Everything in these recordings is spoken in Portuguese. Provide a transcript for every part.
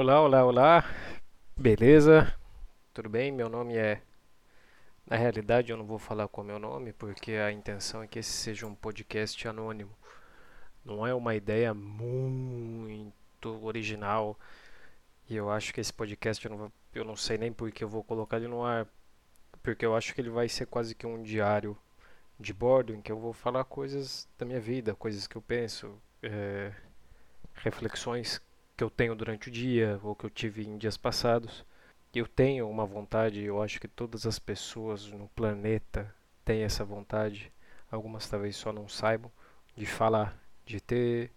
Olá, olá, olá. Beleza? Tudo bem? Meu nome é. Na realidade, eu não vou falar com o meu nome porque a intenção é que esse seja um podcast anônimo. Não é uma ideia muito original. E eu acho que esse podcast eu não, eu não sei nem por que eu vou colocar ele no ar. Porque eu acho que ele vai ser quase que um diário de bordo em que eu vou falar coisas da minha vida, coisas que eu penso, é, reflexões que eu tenho durante o dia ou que eu tive em dias passados. Eu tenho uma vontade, eu acho que todas as pessoas no planeta têm essa vontade, algumas talvez só não saibam, de falar, de ter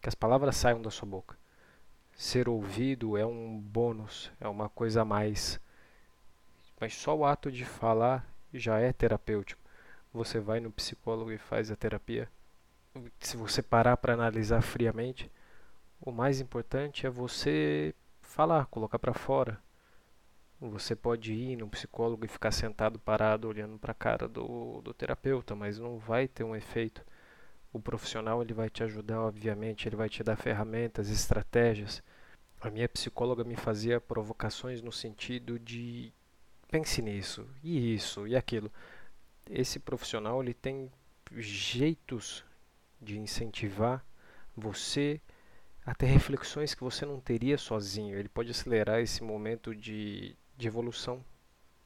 que as palavras saiam da sua boca. Ser ouvido é um bônus, é uma coisa a mais. Mas só o ato de falar já é terapêutico. Você vai no psicólogo e faz a terapia. Se você parar para analisar friamente, o mais importante é você falar, colocar para fora. Você pode ir no psicólogo e ficar sentado parado olhando para a cara do, do terapeuta, mas não vai ter um efeito. O profissional ele vai te ajudar, obviamente, ele vai te dar ferramentas, estratégias. A minha psicóloga me fazia provocações no sentido de pense nisso, e isso, e aquilo. Esse profissional ele tem jeitos de incentivar você até reflexões que você não teria sozinho. Ele pode acelerar esse momento de, de evolução.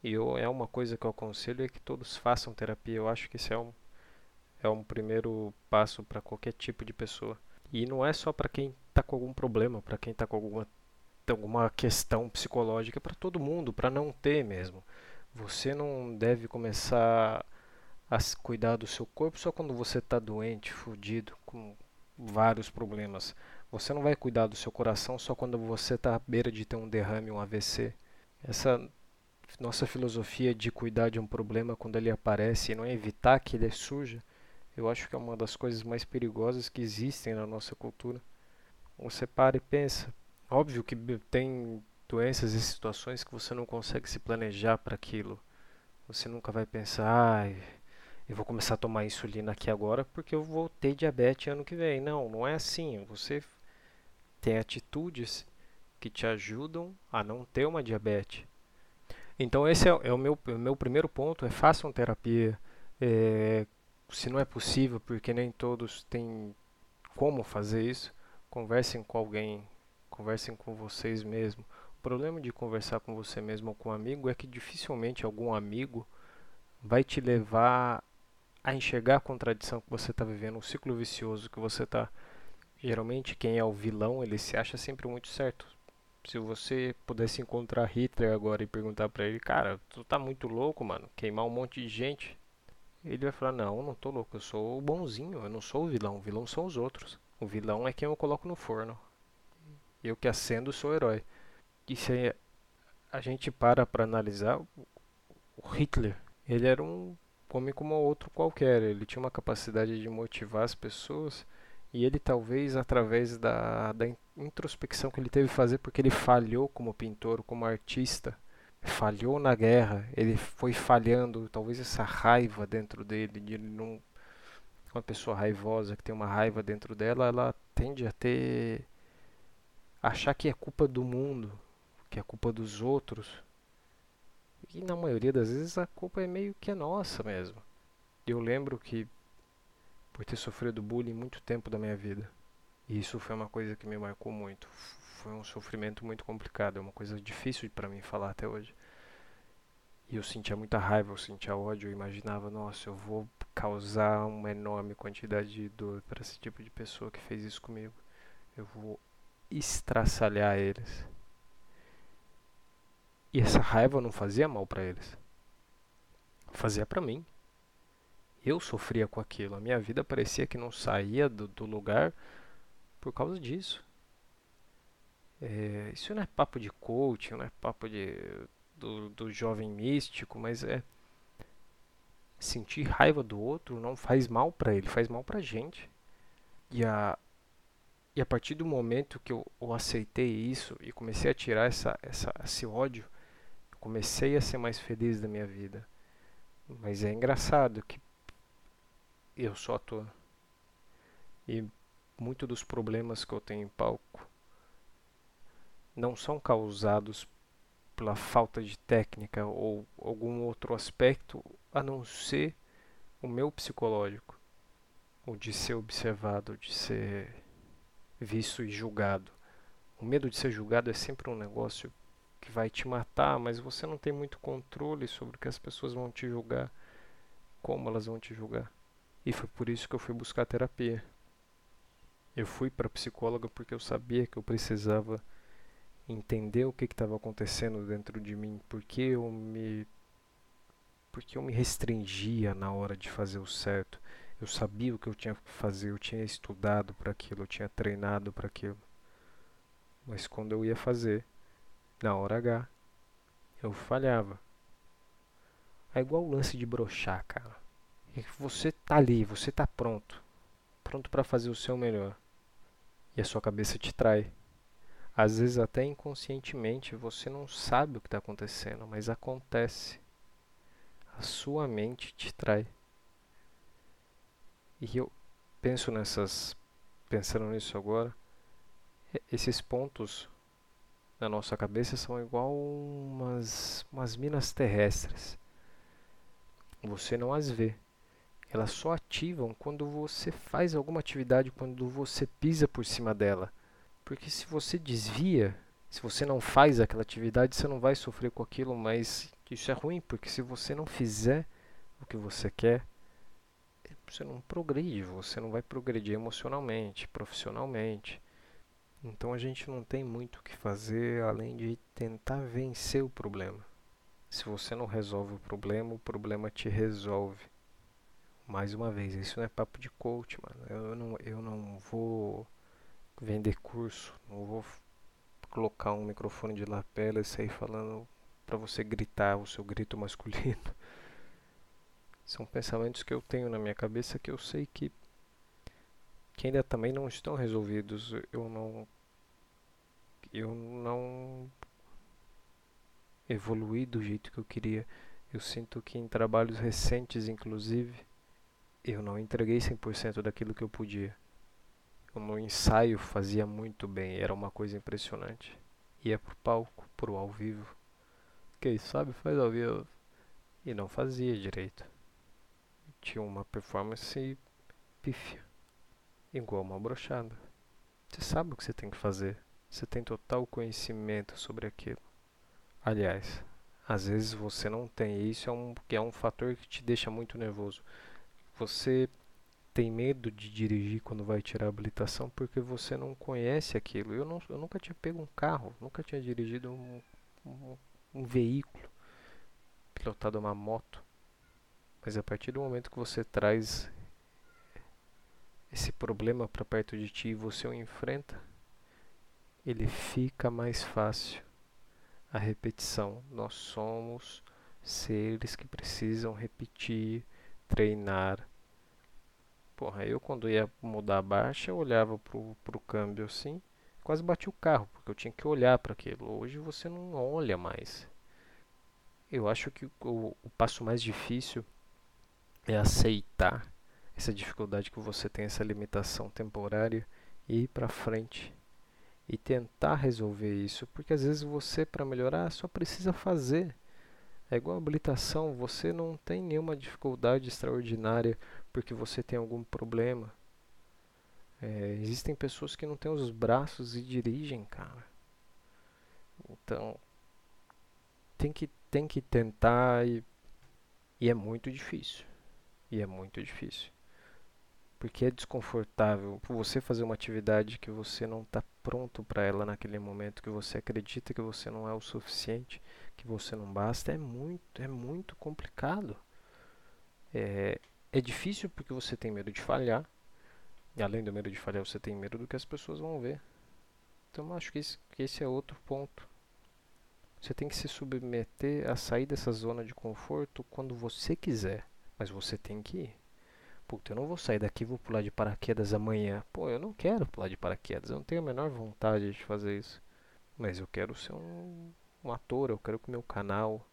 E eu, é uma coisa que eu aconselho é que todos façam terapia. Eu acho que isso é um, é um primeiro passo para qualquer tipo de pessoa. E não é só para quem está com algum problema, para quem está com alguma, alguma questão psicológica, é para todo mundo, para não ter mesmo. Você não deve começar a cuidar do seu corpo só quando você está doente, fudido, com vários problemas. Você não vai cuidar do seu coração só quando você está à beira de ter um derrame, um AVC. Essa nossa filosofia de cuidar de um problema quando ele aparece e não evitar que ele surja, eu acho que é uma das coisas mais perigosas que existem na nossa cultura. Você para e pensa. Óbvio que tem doenças e situações que você não consegue se planejar para aquilo. Você nunca vai pensar, ah, eu vou começar a tomar insulina aqui agora porque eu vou ter diabetes ano que vem. Não, não é assim. Você tem atitudes que te ajudam a não ter uma diabetes. Então esse é, é o meu, o meu primeiro ponto, é façam terapia. É, se não é possível, porque nem todos têm como fazer isso, conversem com alguém, conversem com vocês mesmos. O problema de conversar com você mesmo ou com um amigo é que dificilmente algum amigo vai te levar a enxergar a contradição que você está vivendo, o ciclo vicioso que você está Geralmente quem é o vilão, ele se acha sempre muito certo. Se você pudesse encontrar Hitler agora e perguntar para ele, cara, tu tá muito louco, mano, queimar um monte de gente. Ele vai falar, não, não tô louco, eu sou o bonzinho, eu não sou o vilão, o vilão são os outros. O vilão é quem eu coloco no forno. Eu que acendo sou o herói. E se a gente para para analisar, o Hitler, ele era um homem como outro qualquer, ele tinha uma capacidade de motivar as pessoas e ele talvez através da, da introspecção que ele teve que fazer porque ele falhou como pintor, como artista, falhou na guerra, ele foi falhando, talvez essa raiva dentro dele, de não uma pessoa raivosa que tem uma raiva dentro dela, ela tende a ter achar que é culpa do mundo, que é culpa dos outros. E na maioria das vezes a culpa é meio que é nossa mesmo. Eu lembro que por ter sofrido bullying muito tempo da minha vida. E isso foi uma coisa que me marcou muito. Foi um sofrimento muito complicado, é uma coisa difícil para mim falar até hoje. E eu sentia muita raiva, eu sentia ódio, eu imaginava, nossa, eu vou causar uma enorme quantidade de dor para esse tipo de pessoa que fez isso comigo. Eu vou estraçalhar eles. E essa raiva não fazia mal para eles. Fazia para mim eu sofria com aquilo. A minha vida parecia que não saía do, do lugar por causa disso. É, isso não é papo de coaching, não é papo de, do, do jovem místico, mas é sentir raiva do outro não faz mal para ele, faz mal pra gente. E a, e a partir do momento que eu, eu aceitei isso e comecei a tirar essa, essa, esse ódio, comecei a ser mais feliz da minha vida. Mas é engraçado que eu sou ator. E muito dos problemas que eu tenho em palco não são causados pela falta de técnica ou algum outro aspecto a não ser o meu psicológico, o de ser observado, de ser visto e julgado. O medo de ser julgado é sempre um negócio que vai te matar, mas você não tem muito controle sobre o que as pessoas vão te julgar, como elas vão te julgar. E foi por isso que eu fui buscar terapia. Eu fui para psicóloga porque eu sabia que eu precisava entender o que estava acontecendo dentro de mim, porque eu me porque eu me restringia na hora de fazer o certo. Eu sabia o que eu tinha que fazer, eu tinha estudado para aquilo, eu tinha treinado para aquilo. Mas quando eu ia fazer, na hora H, eu falhava. É igual o lance de brochar, cara. É você tá ali, você tá pronto. Pronto para fazer o seu melhor. E a sua cabeça te trai. Às vezes até inconscientemente você não sabe o que está acontecendo, mas acontece. A sua mente te trai. E eu penso nessas, pensando nisso agora, esses pontos na nossa cabeça são igual umas, umas minas terrestres. Você não as vê. Elas só ativam quando você faz alguma atividade, quando você pisa por cima dela. Porque se você desvia, se você não faz aquela atividade, você não vai sofrer com aquilo, mas isso é ruim, porque se você não fizer o que você quer, você não progride, você não vai progredir emocionalmente, profissionalmente. Então a gente não tem muito o que fazer além de tentar vencer o problema. Se você não resolve o problema, o problema te resolve. Mais uma vez, isso não é papo de coach, mano. Eu não, eu não vou vender curso, não vou colocar um microfone de lapela e sair falando para você gritar o seu grito masculino. São pensamentos que eu tenho na minha cabeça que eu sei que, que ainda também não estão resolvidos. Eu não eu não evoluí do jeito que eu queria. Eu sinto que em trabalhos recentes, inclusive, eu não entreguei 100% daquilo que eu podia. No ensaio fazia muito bem, era uma coisa impressionante. Ia pro palco, pro ao vivo. Quem sabe faz ao vivo. E não fazia direito. Tinha uma performance pífia. Igual uma brochada. Você sabe o que você tem que fazer. Você tem total conhecimento sobre aquilo. Aliás, às vezes você não tem. Isso é um, é um fator que te deixa muito nervoso. Você tem medo de dirigir quando vai tirar a habilitação porque você não conhece aquilo. Eu, não, eu nunca tinha pego um carro, nunca tinha dirigido um, um, um veículo, pilotado uma moto. Mas a partir do momento que você traz esse problema para perto de ti e você o enfrenta, ele fica mais fácil. A repetição. Nós somos seres que precisam repetir, treinar, Porra, eu quando ia mudar a baixa, eu olhava pro, pro câmbio assim, quase bati o carro, porque eu tinha que olhar para aquilo. Hoje você não olha mais. Eu acho que o, o passo mais difícil é aceitar essa dificuldade que você tem, essa limitação temporária e ir para frente e tentar resolver isso, porque às vezes você para melhorar só precisa fazer. É igual a habilitação, você não tem nenhuma dificuldade extraordinária porque você tem algum problema. É, existem pessoas que não têm os braços e dirigem, cara. Então, tem que, tem que tentar e, e é muito difícil. E é muito difícil. Porque é desconfortável você fazer uma atividade que você não está pronto para ela naquele momento, que você acredita que você não é o suficiente que você não basta é muito, é muito complicado. É, é difícil porque você tem medo de falhar. E além do medo de falhar, você tem medo do que as pessoas vão ver. Então acho que esse, que esse é outro ponto. Você tem que se submeter a sair dessa zona de conforto quando você quiser. Mas você tem que ir. Puta, eu não vou sair daqui e vou pular de paraquedas amanhã. Pô, eu não quero pular de paraquedas. Eu não tenho a menor vontade de fazer isso. Mas eu quero ser um um ator, eu quero que meu canal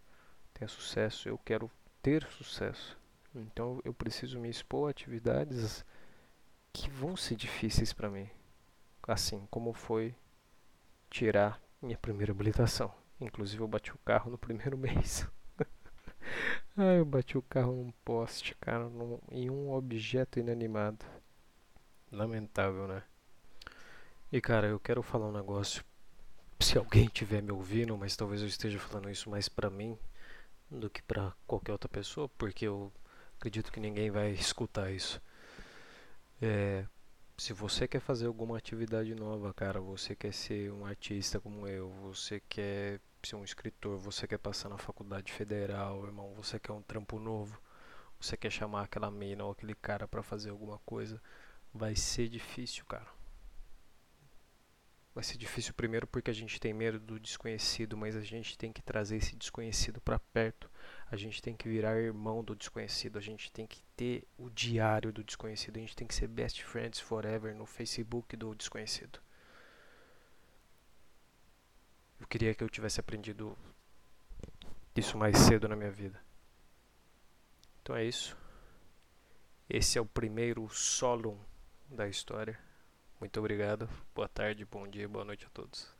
tenha sucesso, eu quero ter sucesso. Então eu preciso me expor a atividades que vão ser difíceis para mim. Assim como foi tirar minha primeira habilitação. Inclusive eu bati o carro no primeiro mês. ah, eu bati o carro num poste, cara, num, em um objeto inanimado. Lamentável, né? E cara, eu quero falar um negócio. Se alguém estiver me ouvindo, mas talvez eu esteja falando isso mais pra mim do que pra qualquer outra pessoa, porque eu acredito que ninguém vai escutar isso. É, se você quer fazer alguma atividade nova, cara, você quer ser um artista como eu, você quer ser um escritor, você quer passar na faculdade federal, irmão, você quer um trampo novo, você quer chamar aquela mina ou aquele cara para fazer alguma coisa, vai ser difícil, cara. Vai ser difícil primeiro porque a gente tem medo do desconhecido, mas a gente tem que trazer esse desconhecido para perto. A gente tem que virar irmão do desconhecido, a gente tem que ter o diário do desconhecido, a gente tem que ser best friends forever no Facebook do desconhecido. Eu queria que eu tivesse aprendido isso mais cedo na minha vida. Então é isso. Esse é o primeiro solo da história. Muito obrigado. Boa tarde, bom dia, boa noite a todos.